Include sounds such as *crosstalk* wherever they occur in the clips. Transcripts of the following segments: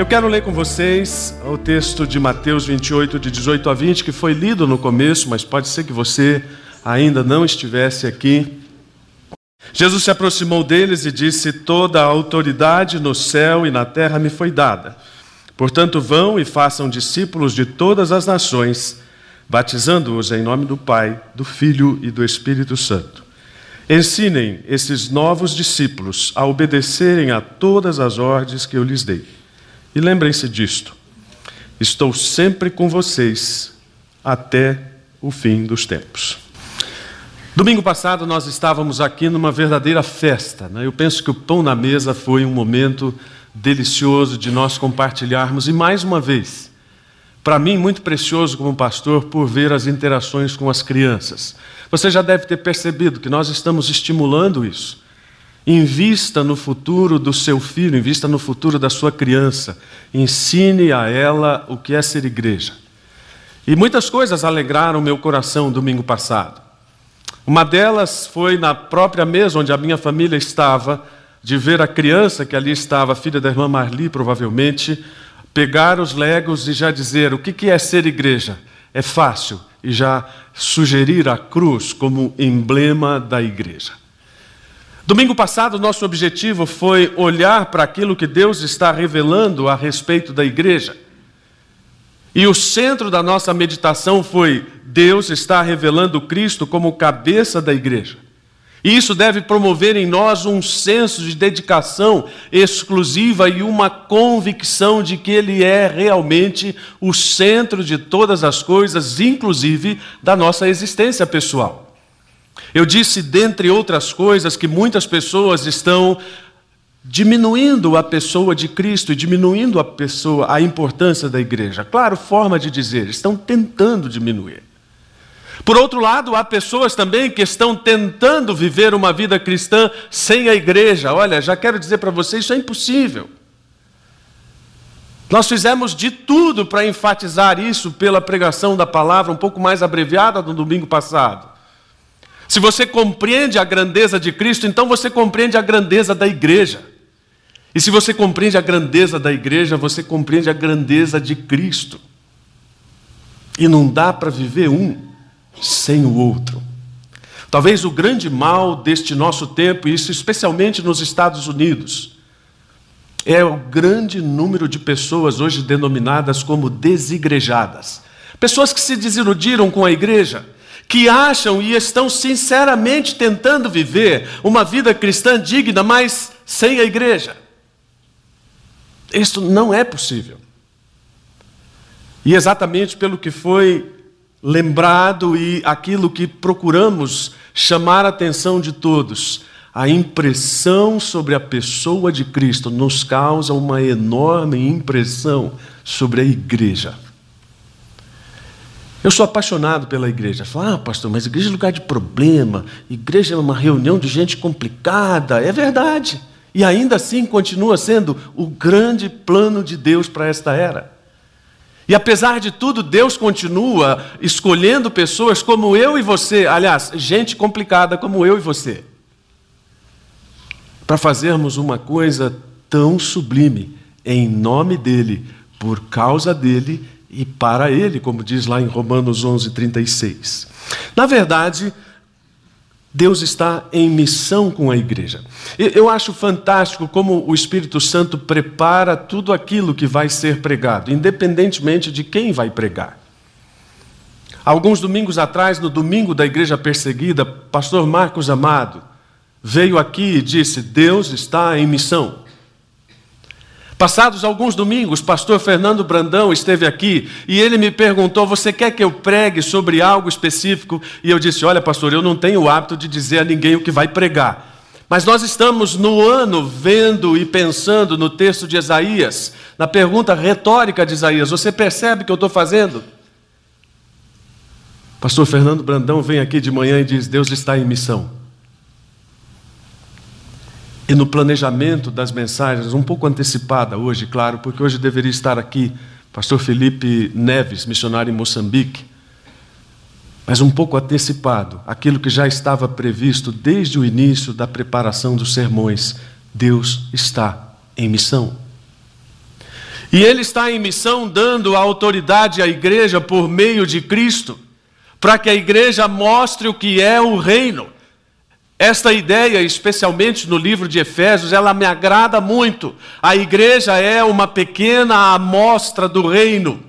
Eu quero ler com vocês o texto de Mateus 28, de 18 a 20, que foi lido no começo, mas pode ser que você ainda não estivesse aqui. Jesus se aproximou deles e disse: Toda a autoridade no céu e na terra me foi dada. Portanto, vão e façam discípulos de todas as nações, batizando-os em nome do Pai, do Filho e do Espírito Santo. Ensinem esses novos discípulos a obedecerem a todas as ordens que eu lhes dei. E lembrem-se disto: estou sempre com vocês até o fim dos tempos. Domingo passado nós estávamos aqui numa verdadeira festa. Né? Eu penso que o pão na mesa foi um momento delicioso de nós compartilharmos e mais uma vez, para mim muito precioso como pastor por ver as interações com as crianças. Você já deve ter percebido que nós estamos estimulando isso. Invista no futuro do seu filho, invista no futuro da sua criança. Ensine a ela o que é ser igreja. E muitas coisas alegraram meu coração domingo passado. Uma delas foi na própria mesa onde a minha família estava, de ver a criança que ali estava, filha da irmã Marli, provavelmente, pegar os legos e já dizer: o que é ser igreja? É fácil, e já sugerir a cruz como emblema da igreja. Domingo passado, nosso objetivo foi olhar para aquilo que Deus está revelando a respeito da igreja. E o centro da nossa meditação foi: Deus está revelando Cristo como cabeça da igreja. E isso deve promover em nós um senso de dedicação exclusiva e uma convicção de que Ele é realmente o centro de todas as coisas, inclusive da nossa existência pessoal. Eu disse, dentre outras coisas, que muitas pessoas estão diminuindo a pessoa de Cristo e diminuindo a pessoa, a importância da igreja. Claro, forma de dizer, estão tentando diminuir. Por outro lado, há pessoas também que estão tentando viver uma vida cristã sem a igreja. Olha, já quero dizer para vocês, isso é impossível. Nós fizemos de tudo para enfatizar isso pela pregação da palavra, um pouco mais abreviada no domingo passado. Se você compreende a grandeza de Cristo, então você compreende a grandeza da igreja. E se você compreende a grandeza da igreja, você compreende a grandeza de Cristo. E não dá para viver um sem o outro. Talvez o grande mal deste nosso tempo, e isso especialmente nos Estados Unidos, é o grande número de pessoas hoje denominadas como desigrejadas. Pessoas que se desiludiram com a igreja, que acham e estão sinceramente tentando viver uma vida cristã digna, mas sem a igreja. Isto não é possível. E exatamente pelo que foi lembrado e aquilo que procuramos chamar a atenção de todos, a impressão sobre a pessoa de Cristo nos causa uma enorme impressão sobre a igreja. Eu sou apaixonado pela igreja. Fala, ah, pastor, mas igreja é lugar de problema, igreja é uma reunião de gente complicada. É verdade. E ainda assim continua sendo o grande plano de Deus para esta era. E apesar de tudo, Deus continua escolhendo pessoas como eu e você, aliás, gente complicada como eu e você, para fazermos uma coisa tão sublime em nome dEle, por causa dEle e para ele, como diz lá em Romanos 11:36. Na verdade, Deus está em missão com a igreja. Eu acho fantástico como o Espírito Santo prepara tudo aquilo que vai ser pregado, independentemente de quem vai pregar. Alguns domingos atrás, no domingo da igreja perseguida, pastor Marcos Amado veio aqui e disse: Deus está em missão. Passados alguns domingos, pastor Fernando Brandão esteve aqui e ele me perguntou: Você quer que eu pregue sobre algo específico? E eu disse: Olha, pastor, eu não tenho o hábito de dizer a ninguém o que vai pregar. Mas nós estamos no ano vendo e pensando no texto de Isaías, na pergunta retórica de Isaías: Você percebe o que eu estou fazendo? Pastor Fernando Brandão vem aqui de manhã e diz: Deus está em missão e no planejamento das mensagens, um pouco antecipada hoje, claro, porque hoje deveria estar aqui pastor Felipe Neves, missionário em Moçambique, mas um pouco antecipado, aquilo que já estava previsto desde o início da preparação dos sermões. Deus está em missão. E ele está em missão dando autoridade à igreja por meio de Cristo, para que a igreja mostre o que é o reino. Esta ideia, especialmente no livro de Efésios, ela me agrada muito. A igreja é uma pequena amostra do reino.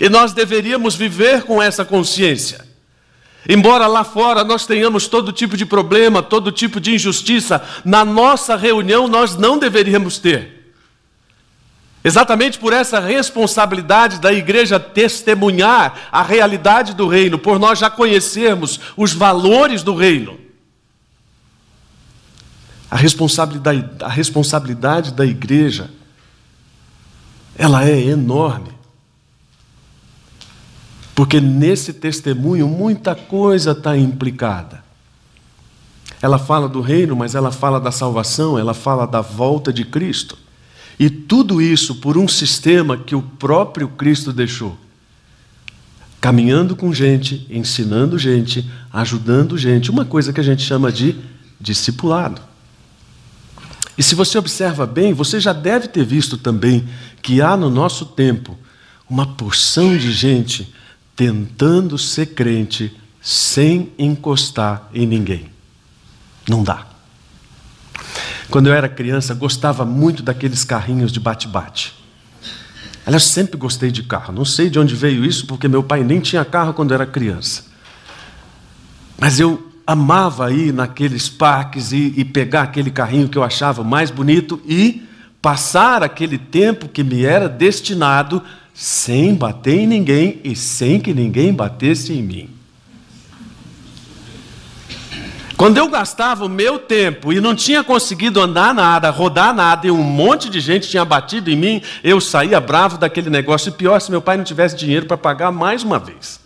E nós deveríamos viver com essa consciência. Embora lá fora nós tenhamos todo tipo de problema, todo tipo de injustiça, na nossa reunião nós não deveríamos ter. Exatamente por essa responsabilidade da igreja testemunhar a realidade do reino, por nós já conhecermos os valores do reino. A responsabilidade, a responsabilidade da igreja, ela é enorme. Porque nesse testemunho muita coisa está implicada. Ela fala do reino, mas ela fala da salvação, ela fala da volta de Cristo. E tudo isso por um sistema que o próprio Cristo deixou. Caminhando com gente, ensinando gente, ajudando gente, uma coisa que a gente chama de discipulado. E se você observa bem, você já deve ter visto também que há no nosso tempo uma porção de gente tentando ser crente sem encostar em ninguém. Não dá. Quando eu era criança, gostava muito daqueles carrinhos de bate-bate. Aliás, sempre gostei de carro. Não sei de onde veio isso, porque meu pai nem tinha carro quando era criança. Mas eu amava ir naqueles parques e, e pegar aquele carrinho que eu achava mais bonito e passar aquele tempo que me era destinado sem bater em ninguém e sem que ninguém batesse em mim. Quando eu gastava o meu tempo e não tinha conseguido andar nada, rodar nada, e um monte de gente tinha batido em mim, eu saía bravo daquele negócio. E pior, se meu pai não tivesse dinheiro para pagar mais uma vez.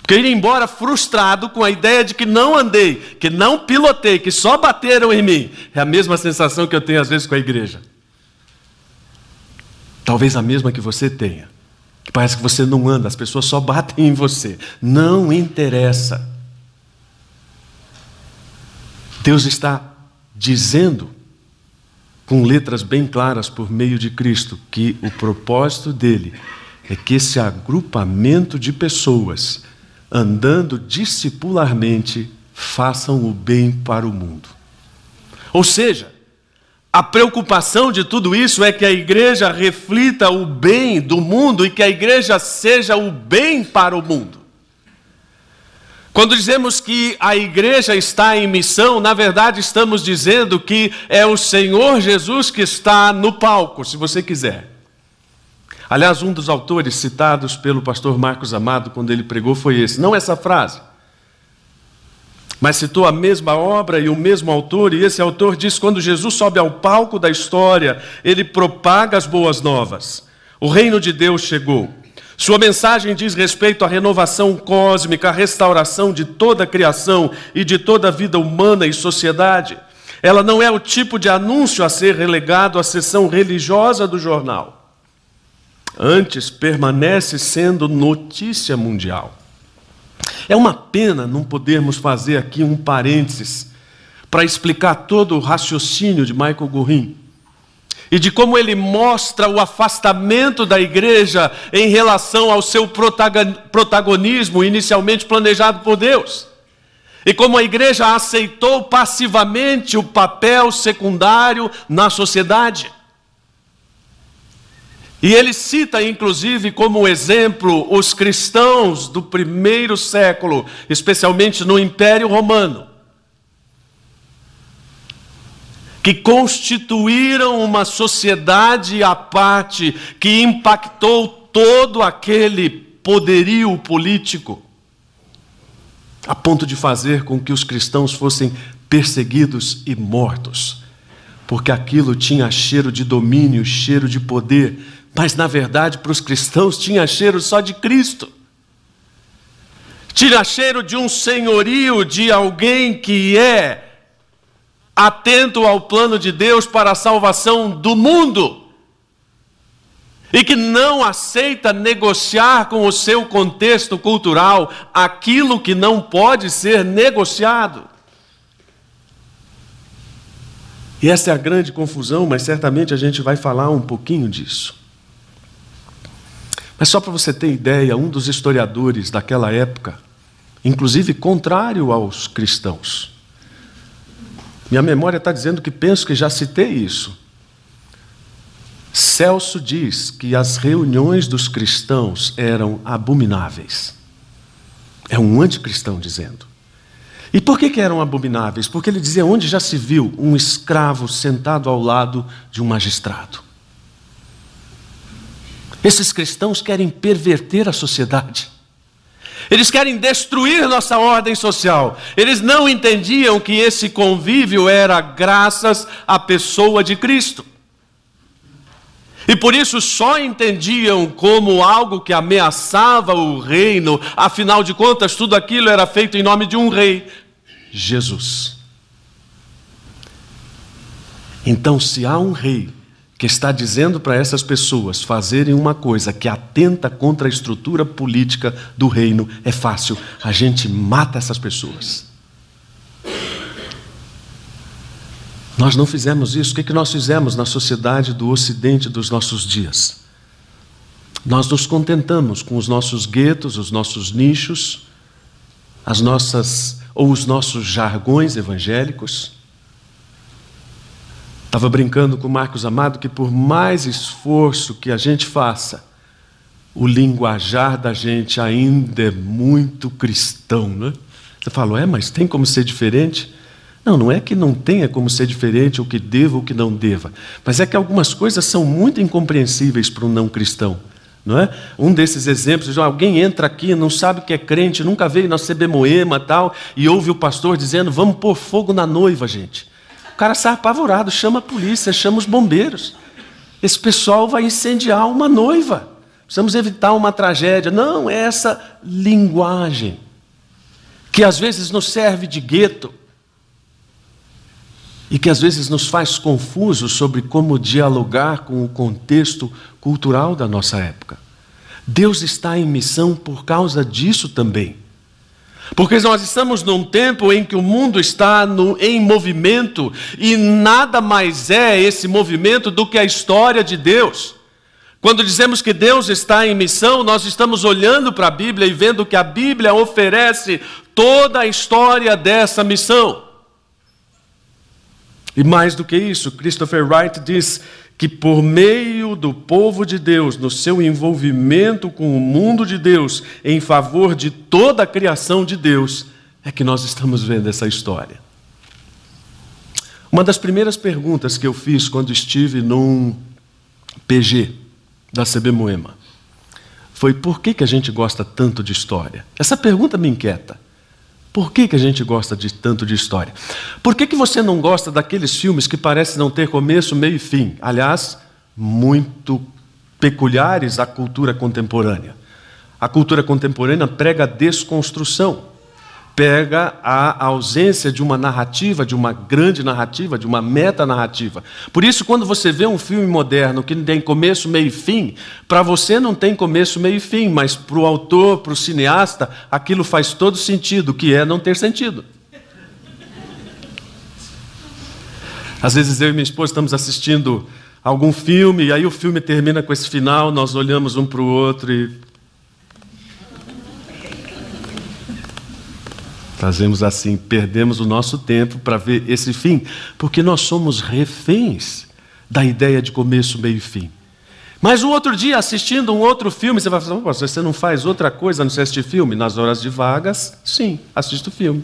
Porque eu ia embora frustrado com a ideia de que não andei, que não pilotei, que só bateram em mim. É a mesma sensação que eu tenho às vezes com a igreja. Talvez a mesma que você tenha. Que parece que você não anda, as pessoas só batem em você. Não interessa. Deus está dizendo, com letras bem claras por meio de Cristo, que o propósito dele é que esse agrupamento de pessoas, andando discipularmente, façam o bem para o mundo. Ou seja, a preocupação de tudo isso é que a igreja reflita o bem do mundo e que a igreja seja o bem para o mundo. Quando dizemos que a igreja está em missão, na verdade estamos dizendo que é o Senhor Jesus que está no palco, se você quiser. Aliás, um dos autores citados pelo pastor Marcos Amado quando ele pregou foi esse, não essa frase mas citou a mesma obra e o mesmo autor, e esse autor diz: quando Jesus sobe ao palco da história, ele propaga as boas novas. O reino de Deus chegou. Sua mensagem diz respeito à renovação cósmica, à restauração de toda a criação e de toda a vida humana e sociedade. Ela não é o tipo de anúncio a ser relegado à sessão religiosa do jornal. Antes, permanece sendo notícia mundial. É uma pena não podermos fazer aqui um parênteses para explicar todo o raciocínio de Michael Gorin e de como ele mostra o afastamento da igreja em relação ao seu protagonismo inicialmente planejado por Deus. E como a igreja aceitou passivamente o papel secundário na sociedade. E ele cita, inclusive, como exemplo os cristãos do primeiro século, especialmente no Império Romano, que constituíram uma sociedade à parte que impactou todo aquele poderio político, a ponto de fazer com que os cristãos fossem perseguidos e mortos, porque aquilo tinha cheiro de domínio, cheiro de poder mas na verdade, para os cristãos, tinha cheiro só de Cristo. Tinha cheiro de um senhorio, de alguém que é atento ao plano de Deus para a salvação do mundo e que não aceita negociar com o seu contexto cultural aquilo que não pode ser negociado. E essa é a grande confusão, mas certamente a gente vai falar um pouquinho disso. Mas só para você ter ideia, um dos historiadores daquela época, inclusive contrário aos cristãos, minha memória está dizendo que penso que já citei isso. Celso diz que as reuniões dos cristãos eram abomináveis. É um anticristão dizendo. E por que, que eram abomináveis? Porque ele dizia: onde já se viu um escravo sentado ao lado de um magistrado? Esses cristãos querem perverter a sociedade. Eles querem destruir nossa ordem social. Eles não entendiam que esse convívio era graças à pessoa de Cristo. E por isso só entendiam como algo que ameaçava o reino, afinal de contas, tudo aquilo era feito em nome de um rei, Jesus. Então, se há um rei que está dizendo para essas pessoas fazerem uma coisa que atenta contra a estrutura política do reino, é fácil, a gente mata essas pessoas. Nós não fizemos isso. O que, que nós fizemos na sociedade do ocidente dos nossos dias? Nós nos contentamos com os nossos guetos, os nossos nichos, as nossas ou os nossos jargões evangélicos. Estava brincando com o Marcos Amado que por mais esforço que a gente faça, o linguajar da gente ainda é muito cristão, né? Você falou, é, mas tem como ser diferente? Não, não é que não tenha como ser diferente, ou que deva ou que não deva, mas é que algumas coisas são muito incompreensíveis para um não cristão. Não é? Um desses exemplos, alguém entra aqui, não sabe que é crente, nunca veio na CB Moema tal, e ouve o pastor dizendo: vamos pôr fogo na noiva, gente. O cara sai apavorado, chama a polícia, chama os bombeiros. Esse pessoal vai incendiar uma noiva. Precisamos evitar uma tragédia. Não, é essa linguagem que às vezes nos serve de gueto e que às vezes nos faz confusos sobre como dialogar com o contexto cultural da nossa época. Deus está em missão por causa disso também. Porque nós estamos num tempo em que o mundo está no, em movimento e nada mais é esse movimento do que a história de Deus. Quando dizemos que Deus está em missão, nós estamos olhando para a Bíblia e vendo que a Bíblia oferece toda a história dessa missão. E mais do que isso, Christopher Wright diz que por meio do povo de Deus, no seu envolvimento com o mundo de Deus, em favor de toda a criação de Deus, é que nós estamos vendo essa história. Uma das primeiras perguntas que eu fiz quando estive num PG da CB Moema foi por que, que a gente gosta tanto de história? Essa pergunta me inquieta. Por que, que a gente gosta de tanto de história? Por que, que você não gosta daqueles filmes que parecem não ter começo, meio e fim? Aliás, muito peculiares à cultura contemporânea. A cultura contemporânea prega a desconstrução pega a ausência de uma narrativa, de uma grande narrativa, de uma metanarrativa. Por isso, quando você vê um filme moderno que tem começo, meio e fim, para você não tem começo, meio e fim, mas para o autor, para o cineasta, aquilo faz todo sentido, que é não ter sentido. Às vezes eu e minha esposa estamos assistindo algum filme, e aí o filme termina com esse final, nós olhamos um para o outro e Fazemos assim, perdemos o nosso tempo para ver esse fim, porque nós somos reféns da ideia de começo, meio e fim. Mas um outro dia, assistindo um outro filme, você vai falar, você não faz outra coisa não se assistir filme? Nas horas de vagas, sim, assisto filme.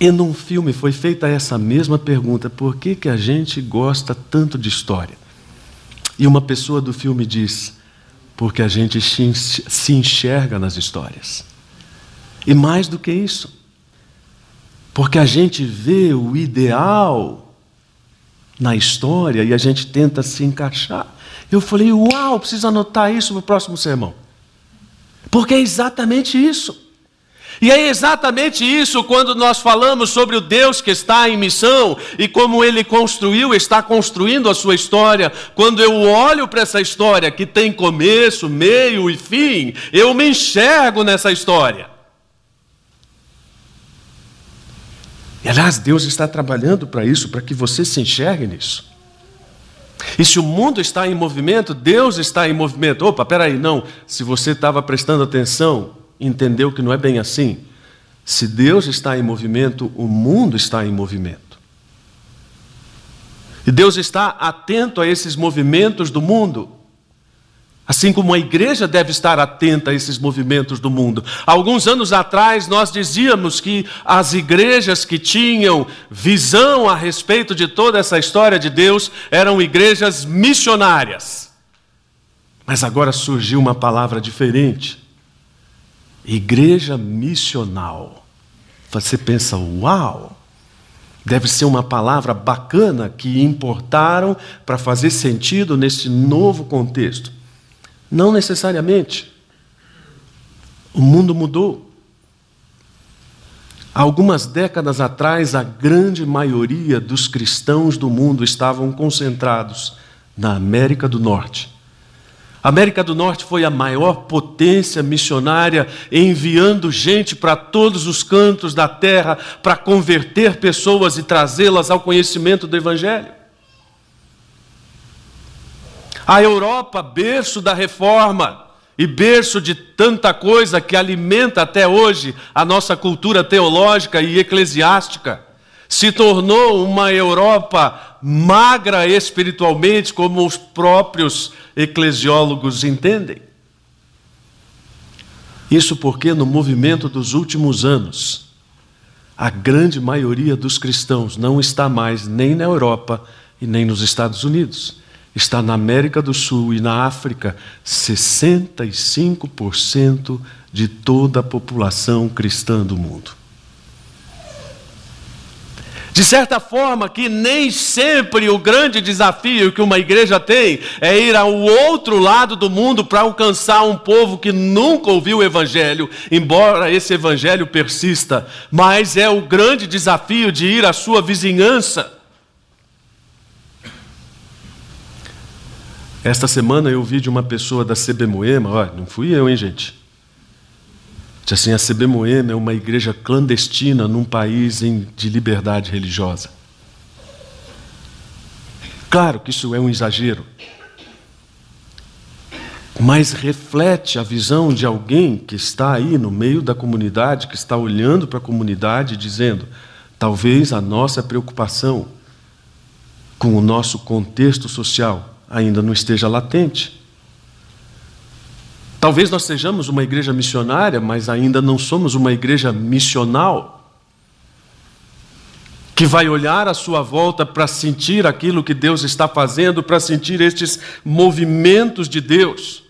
E num filme foi feita essa mesma pergunta: por que, que a gente gosta tanto de história? E uma pessoa do filme diz: porque a gente se enxerga nas histórias. E mais do que isso, porque a gente vê o ideal na história e a gente tenta se encaixar. Eu falei, uau, preciso anotar isso para o próximo sermão. Porque é exatamente isso. E é exatamente isso quando nós falamos sobre o Deus que está em missão e como ele construiu, está construindo a sua história. Quando eu olho para essa história que tem começo, meio e fim, eu me enxergo nessa história. E aliás, Deus está trabalhando para isso, para que você se enxergue nisso. E se o mundo está em movimento, Deus está em movimento. Opa, peraí, não. Se você estava prestando atenção, entendeu que não é bem assim. Se Deus está em movimento, o mundo está em movimento. E Deus está atento a esses movimentos do mundo. Assim como a igreja deve estar atenta a esses movimentos do mundo. Alguns anos atrás nós dizíamos que as igrejas que tinham visão a respeito de toda essa história de Deus eram igrejas missionárias. Mas agora surgiu uma palavra diferente: igreja missional. Você pensa, uau! Deve ser uma palavra bacana que importaram para fazer sentido nesse novo contexto. Não necessariamente. O mundo mudou. Algumas décadas atrás, a grande maioria dos cristãos do mundo estavam concentrados na América do Norte. A América do Norte foi a maior potência missionária, enviando gente para todos os cantos da terra para converter pessoas e trazê-las ao conhecimento do Evangelho. A Europa, berço da reforma e berço de tanta coisa que alimenta até hoje a nossa cultura teológica e eclesiástica, se tornou uma Europa magra espiritualmente, como os próprios eclesiólogos entendem. Isso porque no movimento dos últimos anos, a grande maioria dos cristãos não está mais nem na Europa e nem nos Estados Unidos está na América do Sul e na África 65% de toda a população cristã do mundo. De certa forma, que nem sempre o grande desafio que uma igreja tem é ir ao outro lado do mundo para alcançar um povo que nunca ouviu o Evangelho, embora esse Evangelho persista, mas é o grande desafio de ir à sua vizinhança Esta semana eu vi de uma pessoa da CB Moema, olha, não fui eu, hein, gente? Disse assim, a CB Moema é uma igreja clandestina num país em, de liberdade religiosa. Claro que isso é um exagero, mas reflete a visão de alguém que está aí no meio da comunidade, que está olhando para a comunidade, dizendo: talvez a nossa preocupação com o nosso contexto social ainda não esteja latente. Talvez nós sejamos uma igreja missionária, mas ainda não somos uma igreja missional. Que vai olhar à sua volta para sentir aquilo que Deus está fazendo, para sentir estes movimentos de Deus.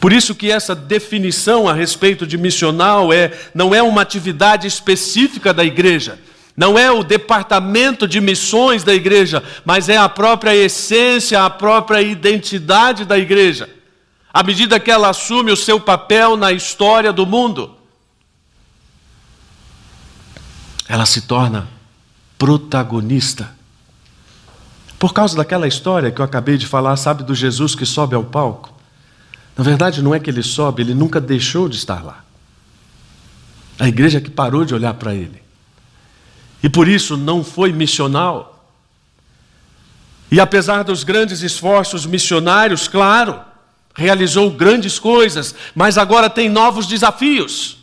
Por isso que essa definição a respeito de missional é não é uma atividade específica da igreja, não é o departamento de missões da igreja, mas é a própria essência, a própria identidade da igreja. À medida que ela assume o seu papel na história do mundo, ela se torna protagonista. Por causa daquela história que eu acabei de falar, sabe, do Jesus que sobe ao palco? Na verdade, não é que ele sobe, ele nunca deixou de estar lá. A igreja que parou de olhar para ele e por isso não foi missional. E apesar dos grandes esforços missionários, claro, realizou grandes coisas, mas agora tem novos desafios.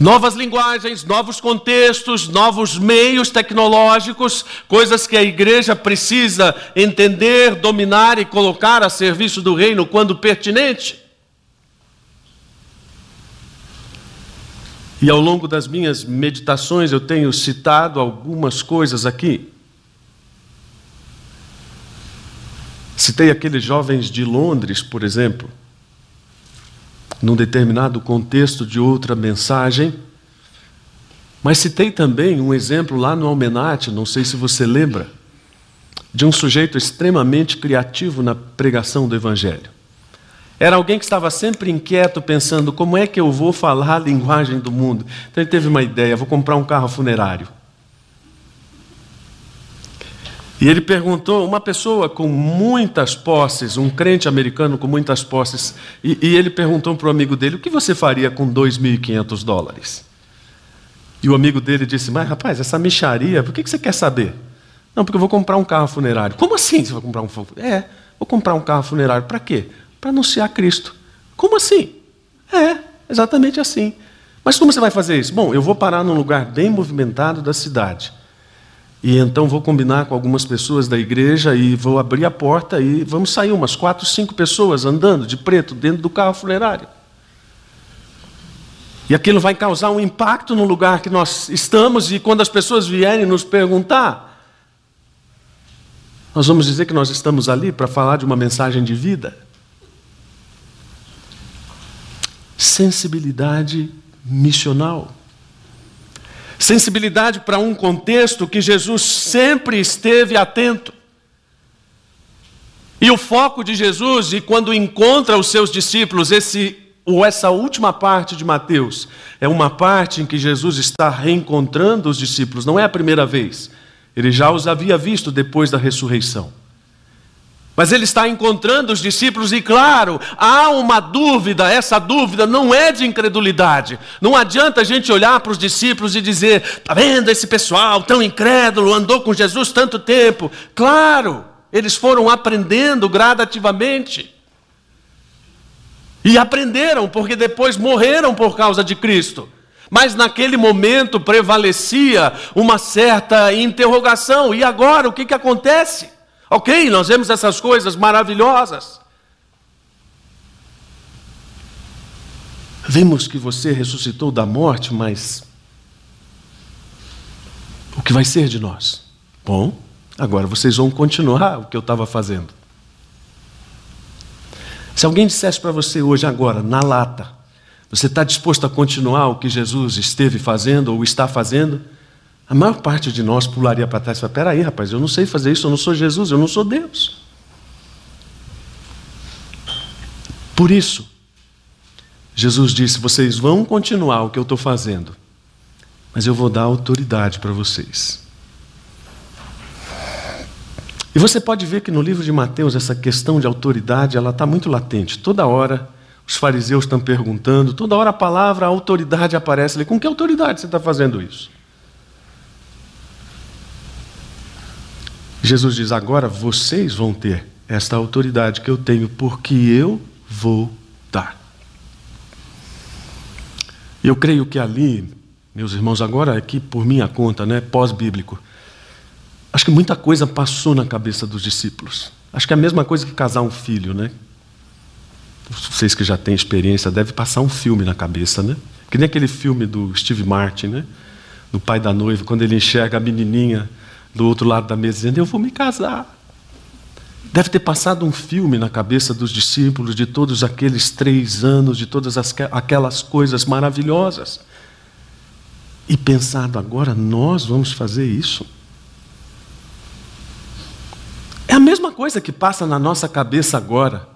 Novas linguagens, novos contextos, novos meios tecnológicos, coisas que a igreja precisa entender, dominar e colocar a serviço do reino quando pertinente. E ao longo das minhas meditações eu tenho citado algumas coisas aqui. Citei aqueles jovens de Londres, por exemplo, num determinado contexto de outra mensagem. Mas citei também um exemplo lá no Almenate, não sei se você lembra, de um sujeito extremamente criativo na pregação do Evangelho. Era alguém que estava sempre inquieto, pensando como é que eu vou falar a linguagem do mundo. Então ele teve uma ideia: vou comprar um carro funerário. E ele perguntou, uma pessoa com muitas posses, um crente americano com muitas posses, e, e ele perguntou para o amigo dele: o que você faria com 2.500 dólares? E o amigo dele disse: Mas rapaz, essa micharia, por que, que você quer saber? Não, porque eu vou comprar um carro funerário. Como assim você vai comprar um É, vou comprar um carro funerário. Para quê? Para anunciar Cristo. Como assim? É, exatamente assim. Mas como você vai fazer isso? Bom, eu vou parar num lugar bem movimentado da cidade. E então vou combinar com algumas pessoas da igreja e vou abrir a porta e vamos sair umas quatro, cinco pessoas andando de preto dentro do carro funerário. E aquilo vai causar um impacto no lugar que nós estamos, e quando as pessoas vierem nos perguntar, nós vamos dizer que nós estamos ali para falar de uma mensagem de vida. Sensibilidade missional. Sensibilidade para um contexto que Jesus sempre esteve atento. E o foco de Jesus, e quando encontra os seus discípulos, esse ou essa última parte de Mateus, é uma parte em que Jesus está reencontrando os discípulos, não é a primeira vez. Ele já os havia visto depois da ressurreição. Mas ele está encontrando os discípulos e, claro, há uma dúvida, essa dúvida não é de incredulidade. Não adianta a gente olhar para os discípulos e dizer: está vendo esse pessoal tão incrédulo, andou com Jesus tanto tempo. Claro, eles foram aprendendo gradativamente. E aprenderam, porque depois morreram por causa de Cristo. Mas naquele momento prevalecia uma certa interrogação: e agora o que, que acontece? Ok, nós vemos essas coisas maravilhosas. Vimos que você ressuscitou da morte, mas o que vai ser de nós? Bom, agora vocês vão continuar o que eu estava fazendo. Se alguém dissesse para você hoje, agora, na lata, você está disposto a continuar o que Jesus esteve fazendo ou está fazendo? A maior parte de nós pularia para trás e falaria: peraí, rapaz, eu não sei fazer isso, eu não sou Jesus, eu não sou Deus. Por isso, Jesus disse: vocês vão continuar o que eu estou fazendo, mas eu vou dar autoridade para vocês. E você pode ver que no livro de Mateus essa questão de autoridade ela está muito latente. Toda hora os fariseus estão perguntando, toda hora a palavra autoridade aparece ali. Com que autoridade você está fazendo isso? Jesus diz: agora vocês vão ter esta autoridade que eu tenho, porque eu vou dar. Eu creio que ali, meus irmãos, agora aqui por minha conta, né, pós-bíblico, acho que muita coisa passou na cabeça dos discípulos. Acho que é a mesma coisa que casar um filho, né? Vocês que já têm experiência, deve passar um filme na cabeça, né? Que nem aquele filme do Steve Martin, né? Do pai da noiva, quando ele enxerga a menininha do outro lado da mesa dizendo: Eu vou me casar. Deve ter passado um filme na cabeça dos discípulos de todos aqueles três anos, de todas as, aquelas coisas maravilhosas. E pensado, agora nós vamos fazer isso. É a mesma coisa que passa na nossa cabeça agora.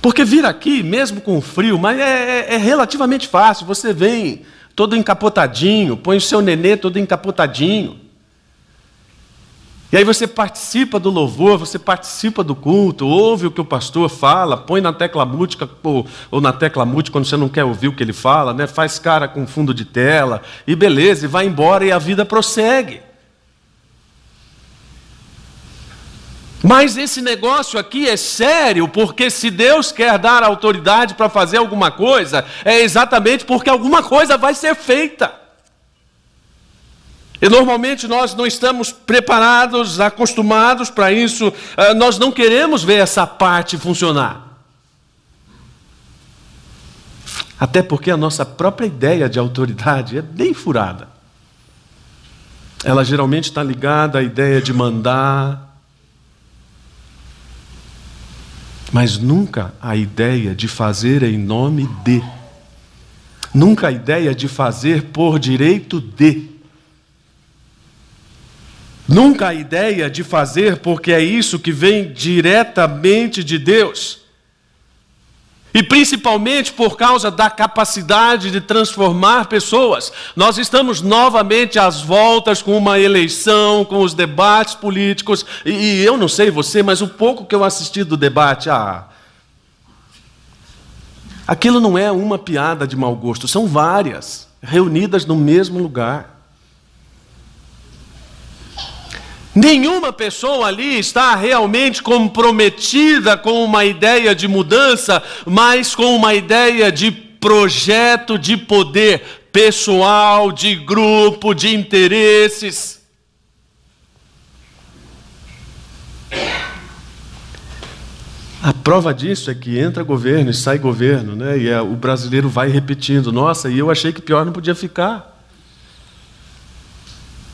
Porque vir aqui, mesmo com frio, mas é, é, é relativamente fácil. Você vem todo encapotadinho, põe o seu nenê todo encapotadinho. E aí você participa do louvor, você participa do culto, ouve o que o pastor fala, põe na tecla música ou, ou, na tecla mute quando você não quer ouvir o que ele fala, né? faz cara com fundo de tela, e beleza, e vai embora e a vida prossegue. Mas esse negócio aqui é sério, porque se Deus quer dar autoridade para fazer alguma coisa, é exatamente porque alguma coisa vai ser feita. E normalmente nós não estamos preparados, acostumados para isso, ah, nós não queremos ver essa parte funcionar. Até porque a nossa própria ideia de autoridade é bem furada. Ela geralmente está ligada à ideia de mandar, mas nunca a ideia de fazer em nome de. Nunca a ideia de fazer por direito de. Nunca a ideia de fazer porque é isso que vem diretamente de Deus. E principalmente por causa da capacidade de transformar pessoas. Nós estamos novamente às voltas com uma eleição, com os debates políticos. E, e eu não sei você, mas o pouco que eu assisti do debate, ah, aquilo não é uma piada de mau gosto, são várias, reunidas no mesmo lugar. Nenhuma pessoa ali está realmente comprometida com uma ideia de mudança, mas com uma ideia de projeto de poder pessoal, de grupo, de interesses. A prova disso é que entra governo e sai governo, né? e é, o brasileiro vai repetindo: nossa, e eu achei que pior não podia ficar.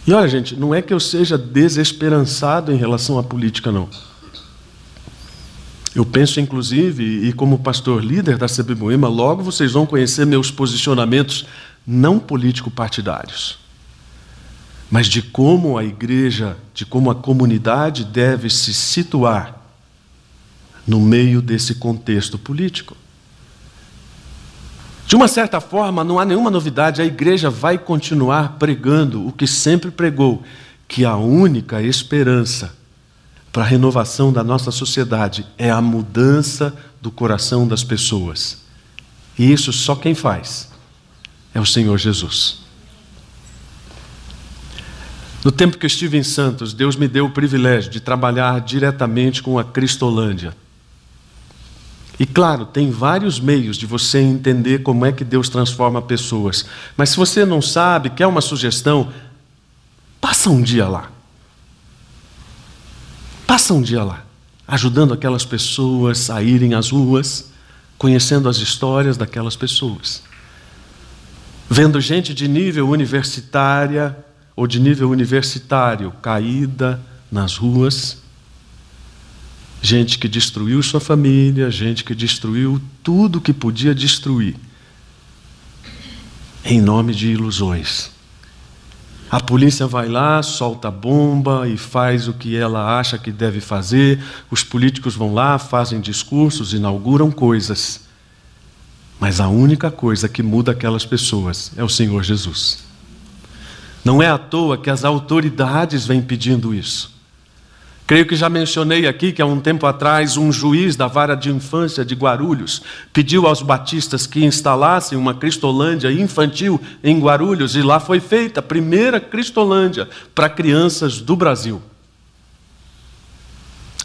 E olha, gente, não é que eu seja desesperançado em relação à política, não. Eu penso, inclusive, e como pastor líder da CB Moema, logo vocês vão conhecer meus posicionamentos não político-partidários, mas de como a igreja, de como a comunidade deve se situar no meio desse contexto político. De uma certa forma, não há nenhuma novidade, a igreja vai continuar pregando o que sempre pregou, que a única esperança para a renovação da nossa sociedade é a mudança do coração das pessoas. E isso só quem faz é o Senhor Jesus. No tempo que eu estive em Santos, Deus me deu o privilégio de trabalhar diretamente com a Cristolândia. E claro, tem vários meios de você entender como é que Deus transforma pessoas. Mas se você não sabe, quer uma sugestão, passa um dia lá. Passa um dia lá, ajudando aquelas pessoas a irem às ruas, conhecendo as histórias daquelas pessoas. Vendo gente de nível universitária ou de nível universitário caída nas ruas Gente que destruiu sua família, gente que destruiu tudo que podia destruir, em nome de ilusões. A polícia vai lá, solta bomba e faz o que ela acha que deve fazer. Os políticos vão lá, fazem discursos, inauguram coisas. Mas a única coisa que muda aquelas pessoas é o Senhor Jesus. Não é à toa que as autoridades vêm pedindo isso. Creio que já mencionei aqui que há um tempo atrás um juiz da vara de infância de Guarulhos pediu aos batistas que instalassem uma Cristolândia infantil em Guarulhos e lá foi feita a primeira Cristolândia para crianças do Brasil.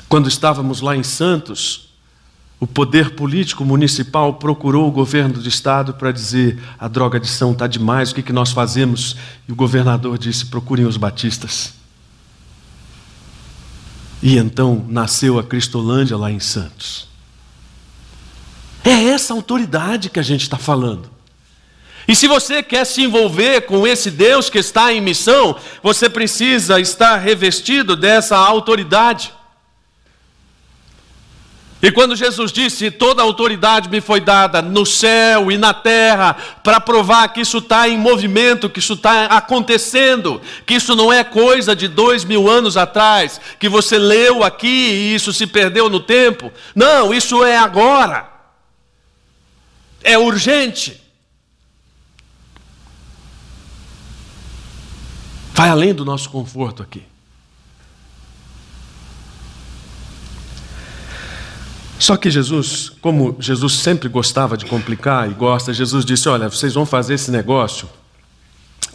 Quando estávamos lá em Santos, o poder político municipal procurou o governo do estado para dizer: a drogadição está demais, o que, que nós fazemos? E o governador disse: procurem os batistas. E então nasceu a Cristolândia lá em Santos. É essa autoridade que a gente está falando. E se você quer se envolver com esse Deus que está em missão, você precisa estar revestido dessa autoridade. E quando Jesus disse: Toda autoridade me foi dada no céu e na terra, para provar que isso está em movimento, que isso está acontecendo, que isso não é coisa de dois mil anos atrás, que você leu aqui e isso se perdeu no tempo. Não, isso é agora. É urgente. Vai além do nosso conforto aqui. Só que Jesus, como Jesus sempre gostava de complicar e gosta, Jesus disse: Olha, vocês vão fazer esse negócio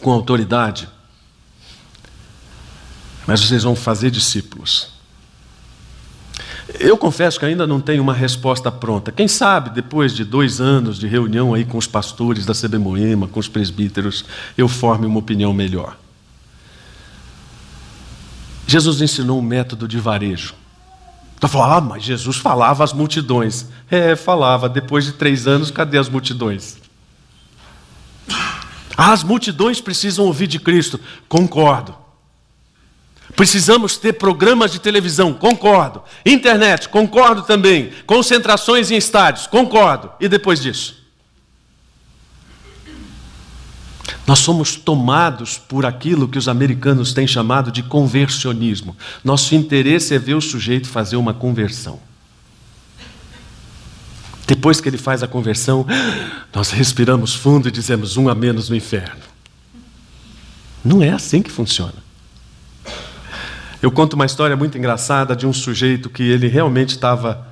com autoridade, mas vocês vão fazer discípulos. Eu confesso que ainda não tenho uma resposta pronta. Quem sabe, depois de dois anos de reunião aí com os pastores da CB Moema, com os presbíteros, eu forme uma opinião melhor. Jesus ensinou um método de varejo. Então falou, ah, mas Jesus falava às multidões. É, falava. Depois de três anos, cadê as multidões? As multidões precisam ouvir de Cristo. Concordo. Precisamos ter programas de televisão, concordo. Internet, concordo também. Concentrações em estádios, concordo. E depois disso? Nós somos tomados por aquilo que os americanos têm chamado de conversionismo. Nosso interesse é ver o sujeito fazer uma conversão. Depois que ele faz a conversão, nós respiramos fundo e dizemos um a menos no inferno. Não é assim que funciona. Eu conto uma história muito engraçada de um sujeito que ele realmente estava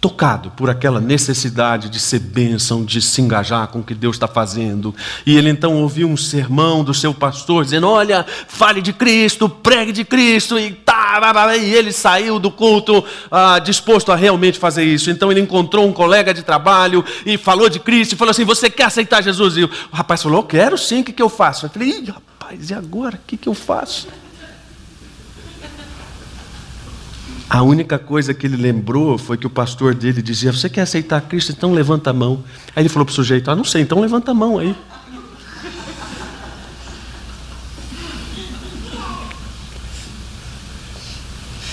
tocado por aquela necessidade de ser bênção, de se engajar com o que Deus está fazendo. E ele então ouviu um sermão do seu pastor dizendo: Olha, fale de Cristo, pregue de Cristo, e tá, e ele saiu do culto ah, disposto a realmente fazer isso. Então ele encontrou um colega de trabalho e falou de Cristo, e falou assim: Você quer aceitar Jesus? E o rapaz falou: Quero sim, o que, que eu faço? Eu falei: rapaz, e agora? O que, que eu faço? A única coisa que ele lembrou foi que o pastor dele dizia: Você quer aceitar Cristo? Então levanta a mão. Aí ele falou para o sujeito: Ah, não sei, então levanta a mão aí.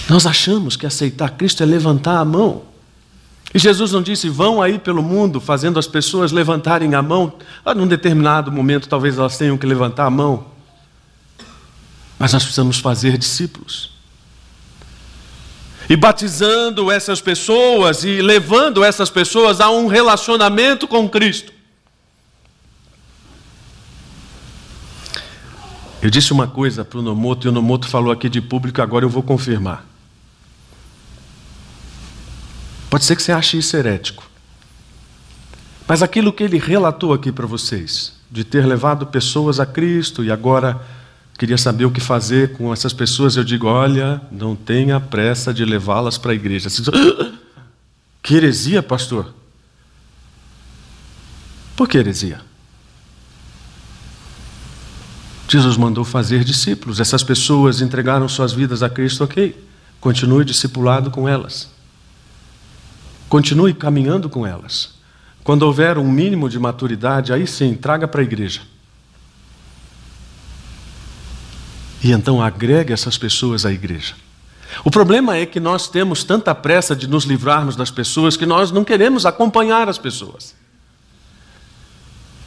Nós achamos que aceitar Cristo é levantar a mão. E Jesus não disse: vão aí pelo mundo fazendo as pessoas levantarem a mão. Ah, num determinado momento, talvez elas tenham que levantar a mão. Mas nós precisamos fazer discípulos e batizando essas pessoas e levando essas pessoas a um relacionamento com Cristo. Eu disse uma coisa para o Nomoto e o Nomoto falou aqui de público, agora eu vou confirmar. Pode ser que você ache isso herético. Mas aquilo que ele relatou aqui para vocês, de ter levado pessoas a Cristo e agora queria saber o que fazer com essas pessoas. Eu digo: olha, não tenha pressa de levá-las para a igreja. Que heresia, pastor? Por que heresia? Jesus mandou fazer discípulos. Essas pessoas entregaram suas vidas a Cristo, ok? Continue discipulado com elas. Continue caminhando com elas. Quando houver um mínimo de maturidade, aí sim, traga para a igreja. E então agregue essas pessoas à igreja. O problema é que nós temos tanta pressa de nos livrarmos das pessoas que nós não queremos acompanhar as pessoas.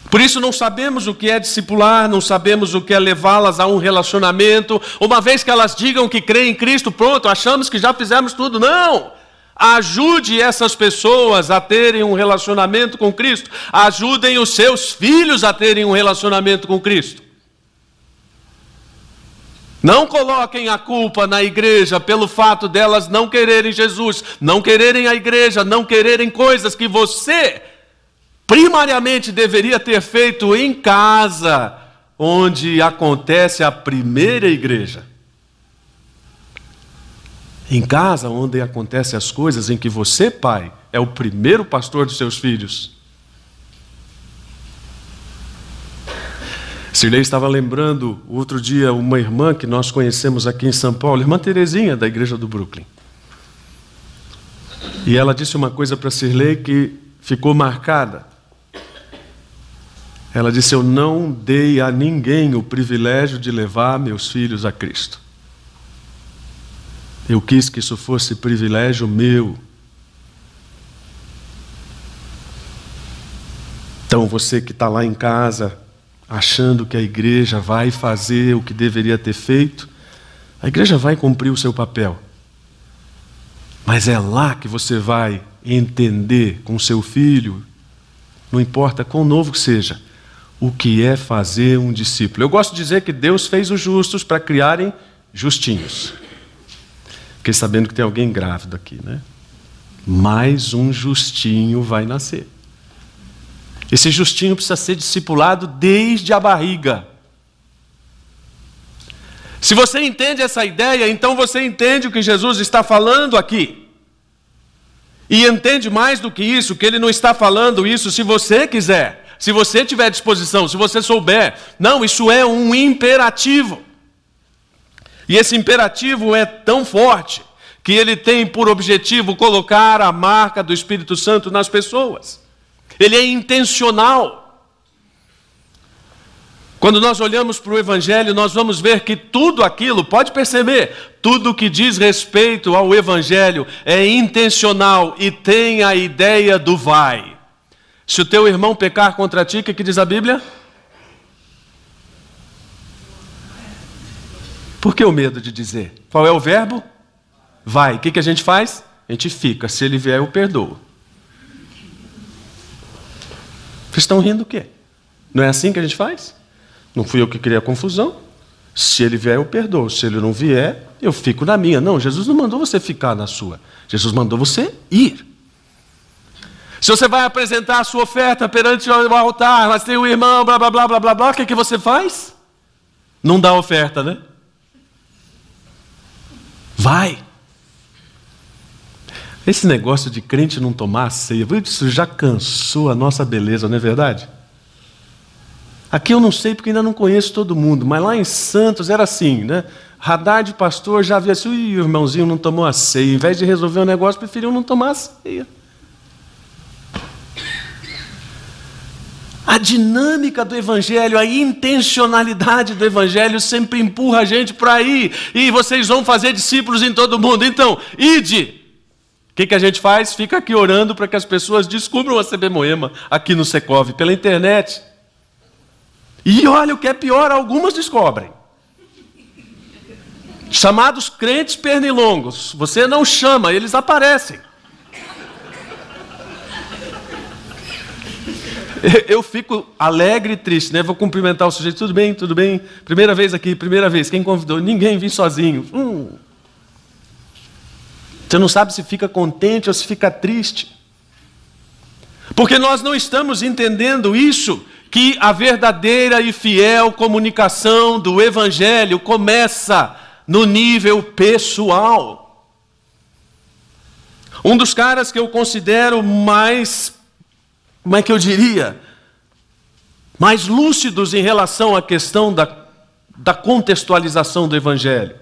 Por isso não sabemos o que é discipular, não sabemos o que é levá-las a um relacionamento. Uma vez que elas digam que creem em Cristo, pronto, achamos que já fizemos tudo. Não! Ajude essas pessoas a terem um relacionamento com Cristo. Ajudem os seus filhos a terem um relacionamento com Cristo. Não coloquem a culpa na igreja pelo fato delas não quererem Jesus, não quererem a igreja, não quererem coisas que você primariamente deveria ter feito em casa, onde acontece a primeira igreja. Em casa, onde acontecem as coisas em que você, pai, é o primeiro pastor dos seus filhos. Sirlei estava lembrando outro dia uma irmã que nós conhecemos aqui em São Paulo, irmã Terezinha, da igreja do Brooklyn. E ela disse uma coisa para Sirlei que ficou marcada. Ela disse: Eu não dei a ninguém o privilégio de levar meus filhos a Cristo. Eu quis que isso fosse privilégio meu. Então, você que está lá em casa, achando que a igreja vai fazer o que deveria ter feito, a igreja vai cumprir o seu papel. Mas é lá que você vai entender com seu filho, não importa quão novo que seja, o que é fazer um discípulo. Eu gosto de dizer que Deus fez os justos para criarem justinhos. Fiquei sabendo que tem alguém grávido aqui, né? Mais um justinho vai nascer. Esse justinho precisa ser discipulado desde a barriga. Se você entende essa ideia, então você entende o que Jesus está falando aqui. E entende mais do que isso, que ele não está falando isso se você quiser, se você tiver disposição, se você souber. Não, isso é um imperativo. E esse imperativo é tão forte que ele tem por objetivo colocar a marca do Espírito Santo nas pessoas ele é intencional. Quando nós olhamos para o Evangelho, nós vamos ver que tudo aquilo, pode perceber, tudo que diz respeito ao Evangelho é intencional e tem a ideia do vai. Se o teu irmão pecar contra ti, o que, diz a Bíblia? Por que o medo de dizer? Qual é o verbo? Vai. O que a gente faz? A gente fica. Se ele vier, eu perdoo. Vocês estão rindo o quê? Não é assim que a gente faz? Não fui eu que criei a confusão. Se ele vier, eu perdoo. Se ele não vier, eu fico na minha. Não, Jesus não mandou você ficar na sua. Jesus mandou você ir. Se você vai apresentar a sua oferta perante o altar, mas tem um irmão, blá blá blá blá blá blá, o que, é que você faz? Não dá oferta, né? Vai. Esse negócio de crente não tomar a ceia, isso já cansou a nossa beleza, não é verdade? Aqui eu não sei porque ainda não conheço todo mundo, mas lá em Santos era assim, né? Haddad, pastor, já havia assim, o irmãozinho não tomou a ceia. Em vez de resolver o negócio, preferiu não tomar a ceia. A dinâmica do Evangelho, a intencionalidade do Evangelho sempre empurra a gente para ir. E vocês vão fazer discípulos em todo mundo. Então, ide. Que, que a gente faz? Fica aqui orando para que as pessoas descubram a CB Moema aqui no Secov, pela internet. E olha o que é pior, algumas descobrem. Chamados crentes pernilongos. Você não chama, eles aparecem. *laughs* Eu fico alegre e triste, né? Vou cumprimentar o sujeito, tudo bem, tudo bem. Primeira vez aqui, primeira vez. Quem convidou? Ninguém, vim sozinho. Hum. Você não sabe se fica contente ou se fica triste. Porque nós não estamos entendendo isso, que a verdadeira e fiel comunicação do Evangelho começa no nível pessoal. Um dos caras que eu considero mais como é que eu diria, mais lúcidos em relação à questão da, da contextualização do Evangelho.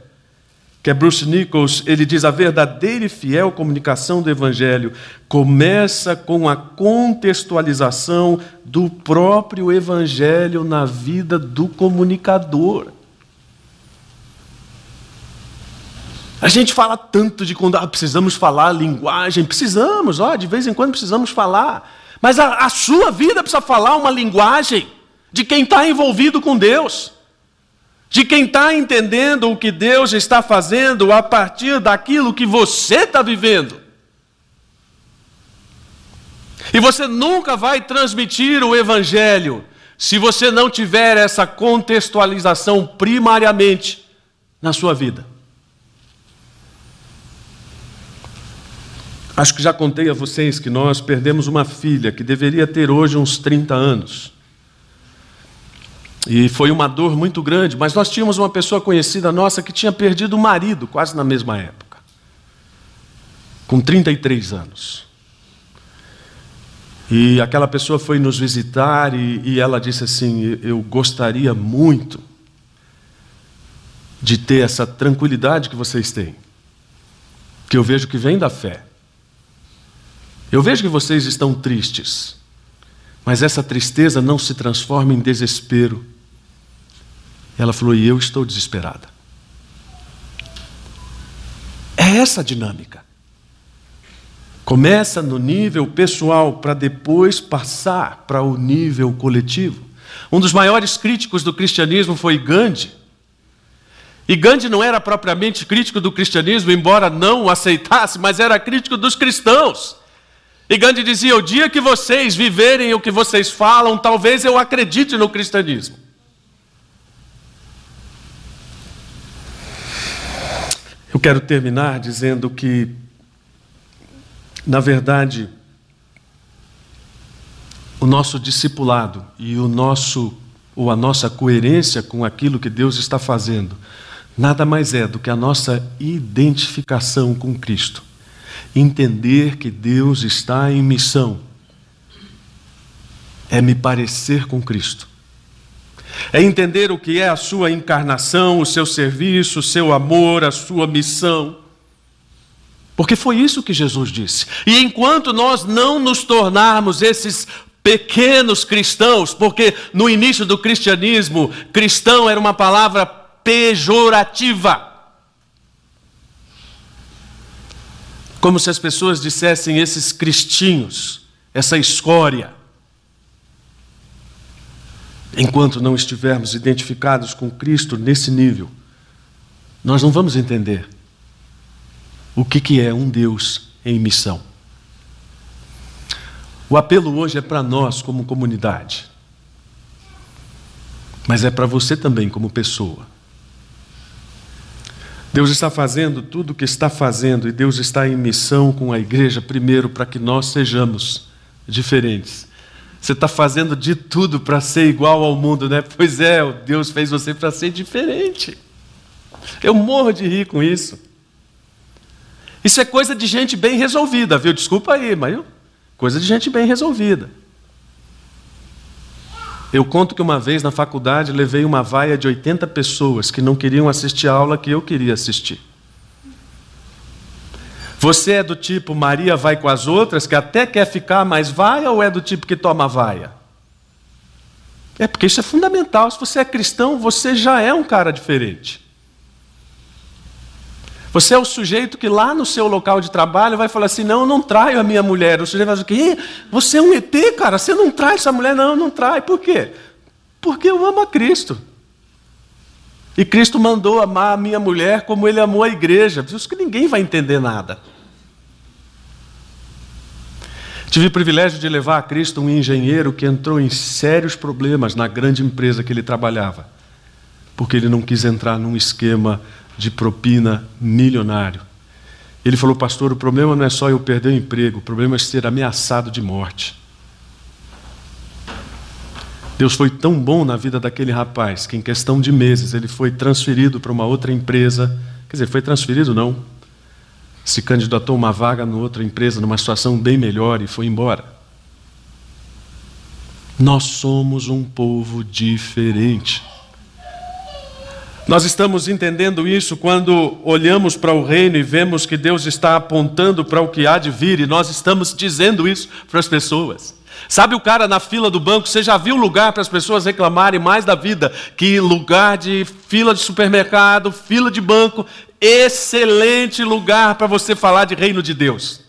Que é Bruce Nichols, ele diz: a verdadeira e fiel comunicação do Evangelho começa com a contextualização do próprio Evangelho na vida do comunicador. A gente fala tanto de quando ah, precisamos falar linguagem, precisamos, ó, de vez em quando precisamos falar. Mas a, a sua vida precisa falar uma linguagem de quem está envolvido com Deus, de quem está entendendo o que Deus está fazendo a partir daquilo que você está vivendo. E você nunca vai transmitir o Evangelho se você não tiver essa contextualização primariamente na sua vida. Acho que já contei a vocês que nós perdemos uma filha que deveria ter hoje uns 30 anos. E foi uma dor muito grande, mas nós tínhamos uma pessoa conhecida nossa que tinha perdido o marido quase na mesma época, com 33 anos. E aquela pessoa foi nos visitar e, e ela disse assim: Eu gostaria muito de ter essa tranquilidade que vocês têm, que eu vejo que vem da fé. Eu vejo que vocês estão tristes, mas essa tristeza não se transforma em desespero. Ela falou: E eu estou desesperada. É essa a dinâmica. Começa no nível pessoal para depois passar para o nível coletivo. Um dos maiores críticos do cristianismo foi Gandhi. E Gandhi não era propriamente crítico do cristianismo, embora não o aceitasse, mas era crítico dos cristãos. E Gandhi dizia: o dia que vocês viverem o que vocês falam, talvez eu acredite no cristianismo. Eu quero terminar dizendo que, na verdade, o nosso discipulado e o nosso ou a nossa coerência com aquilo que Deus está fazendo nada mais é do que a nossa identificação com Cristo entender que Deus está em missão é me parecer com Cristo. É entender o que é a sua encarnação, o seu serviço, o seu amor, a sua missão. Porque foi isso que Jesus disse. E enquanto nós não nos tornarmos esses pequenos cristãos, porque no início do cristianismo, cristão era uma palavra pejorativa. Como se as pessoas dissessem esses cristinhos, essa escória. Enquanto não estivermos identificados com Cristo nesse nível, nós não vamos entender o que, que é um Deus em missão. O apelo hoje é para nós como comunidade, mas é para você também como pessoa. Deus está fazendo tudo o que está fazendo e Deus está em missão com a igreja, primeiro, para que nós sejamos diferentes. Você está fazendo de tudo para ser igual ao mundo, né? Pois é, Deus fez você para ser diferente. Eu morro de rir com isso. Isso é coisa de gente bem resolvida, viu? Desculpa aí, mas eu, coisa de gente bem resolvida. Eu conto que uma vez na faculdade levei uma vaia de 80 pessoas que não queriam assistir a aula que eu queria assistir. Você é do tipo Maria vai com as outras, que até quer ficar, mas vai, ou é do tipo que toma vaia? É porque isso é fundamental. Se você é cristão, você já é um cara diferente. Você é o sujeito que lá no seu local de trabalho vai falar assim: não, eu não traio a minha mulher. O sujeito vai dizer: quê? Você é um ET, cara, você não trai essa mulher? Não, não trai. Por quê? Porque eu amo a Cristo. E Cristo mandou amar a minha mulher como ele amou a igreja. Por isso que ninguém vai entender nada. Tive o privilégio de levar a Cristo um engenheiro que entrou em sérios problemas na grande empresa que ele trabalhava, porque ele não quis entrar num esquema de propina milionário. Ele falou, pastor, o problema não é só eu perder o emprego, o problema é ser ameaçado de morte. Deus foi tão bom na vida daquele rapaz que, em questão de meses, ele foi transferido para uma outra empresa. Quer dizer, foi transferido, não. Se candidatou a uma vaga numa outra empresa, numa situação bem melhor e foi embora. Nós somos um povo diferente. Nós estamos entendendo isso quando olhamos para o reino e vemos que Deus está apontando para o que há de vir e nós estamos dizendo isso para as pessoas. Sabe o cara na fila do banco, você já viu lugar para as pessoas reclamarem mais da vida que lugar de fila de supermercado, fila de banco, excelente lugar para você falar de reino de Deus.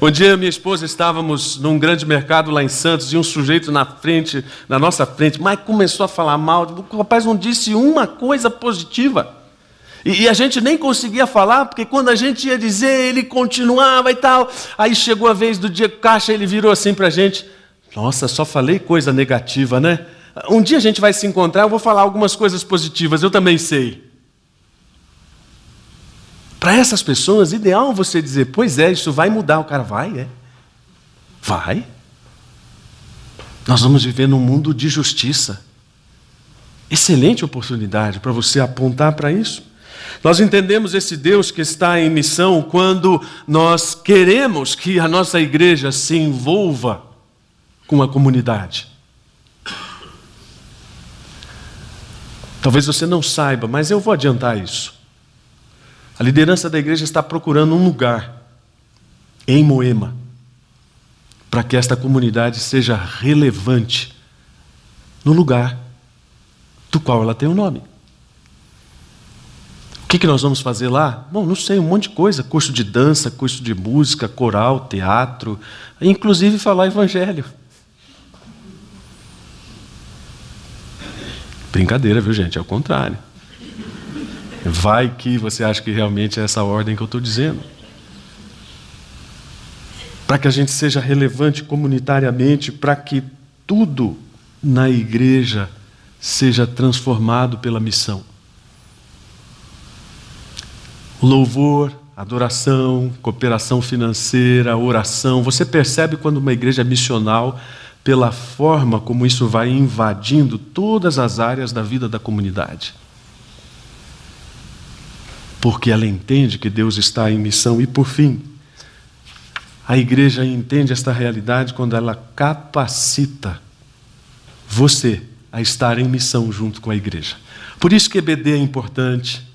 Um dia minha esposa estávamos num grande mercado lá em Santos e um sujeito na frente, na nossa frente, mas começou a falar mal. O rapaz não disse uma coisa positiva. E, a gente nem conseguia falar, porque quando a gente ia dizer, ele continuava e tal. Aí chegou a vez do dia caixa, ele virou assim para a gente: Nossa, só falei coisa negativa, né? Um dia a gente vai se encontrar, eu vou falar algumas coisas positivas, eu também sei. Para essas pessoas, ideal você dizer, pois é, isso vai mudar. O cara vai, é. Vai. Nós vamos viver num mundo de justiça. Excelente oportunidade para você apontar para isso. Nós entendemos esse Deus que está em missão quando nós queremos que a nossa igreja se envolva com a comunidade. Talvez você não saiba, mas eu vou adiantar isso. A liderança da igreja está procurando um lugar em Moema para que esta comunidade seja relevante no lugar do qual ela tem o um nome. Que, que nós vamos fazer lá? Bom, não sei, um monte de coisa: curso de dança, curso de música, coral, teatro, inclusive falar evangelho. Brincadeira, viu, gente? É o contrário. Vai que você acha que realmente é essa ordem que eu estou dizendo. Para que a gente seja relevante comunitariamente, para que tudo na igreja seja transformado pela missão. Louvor, adoração, cooperação financeira, oração. Você percebe quando uma igreja é missional pela forma como isso vai invadindo todas as áreas da vida da comunidade porque ela entende que Deus está em missão. E por fim, a igreja entende esta realidade quando ela capacita você a estar em missão junto com a igreja. Por isso que EBD é importante.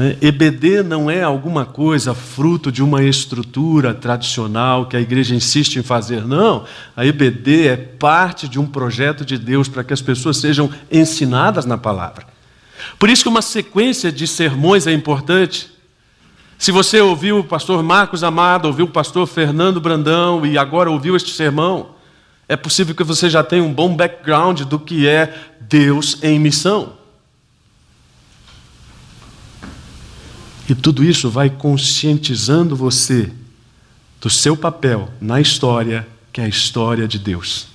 Né? EBD não é alguma coisa fruto de uma estrutura tradicional que a igreja insiste em fazer, não. A EBD é parte de um projeto de Deus para que as pessoas sejam ensinadas na palavra. Por isso que uma sequência de sermões é importante. Se você ouviu o pastor Marcos Amado, ouviu o pastor Fernando Brandão e agora ouviu este sermão, é possível que você já tenha um bom background do que é Deus em missão. E tudo isso vai conscientizando você do seu papel na história, que é a história de Deus.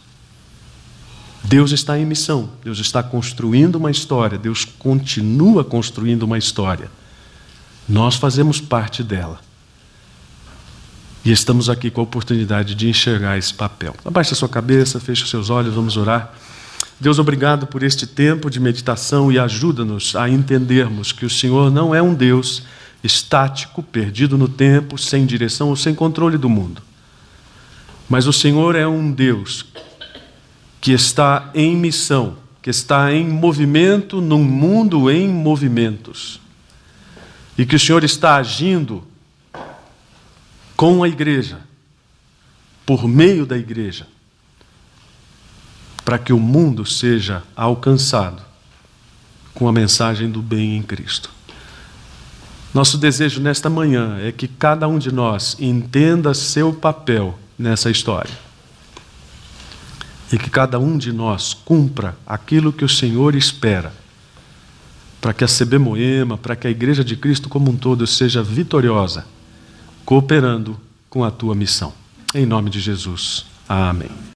Deus está em missão, Deus está construindo uma história, Deus continua construindo uma história. Nós fazemos parte dela. E estamos aqui com a oportunidade de enxergar esse papel. Abaixe a sua cabeça, feche os seus olhos, vamos orar. Deus, obrigado por este tempo de meditação e ajuda-nos a entendermos que o Senhor não é um Deus estático, perdido no tempo, sem direção ou sem controle do mundo. Mas o Senhor é um Deus que está em missão, que está em movimento num mundo em movimentos. E que o Senhor está agindo com a igreja, por meio da igreja, para que o mundo seja alcançado com a mensagem do bem em Cristo. Nosso desejo nesta manhã é que cada um de nós entenda seu papel nessa história. E que cada um de nós cumpra aquilo que o Senhor espera, para que a CB Moema, para que a Igreja de Cristo como um todo seja vitoriosa, cooperando com a tua missão. Em nome de Jesus. Amém.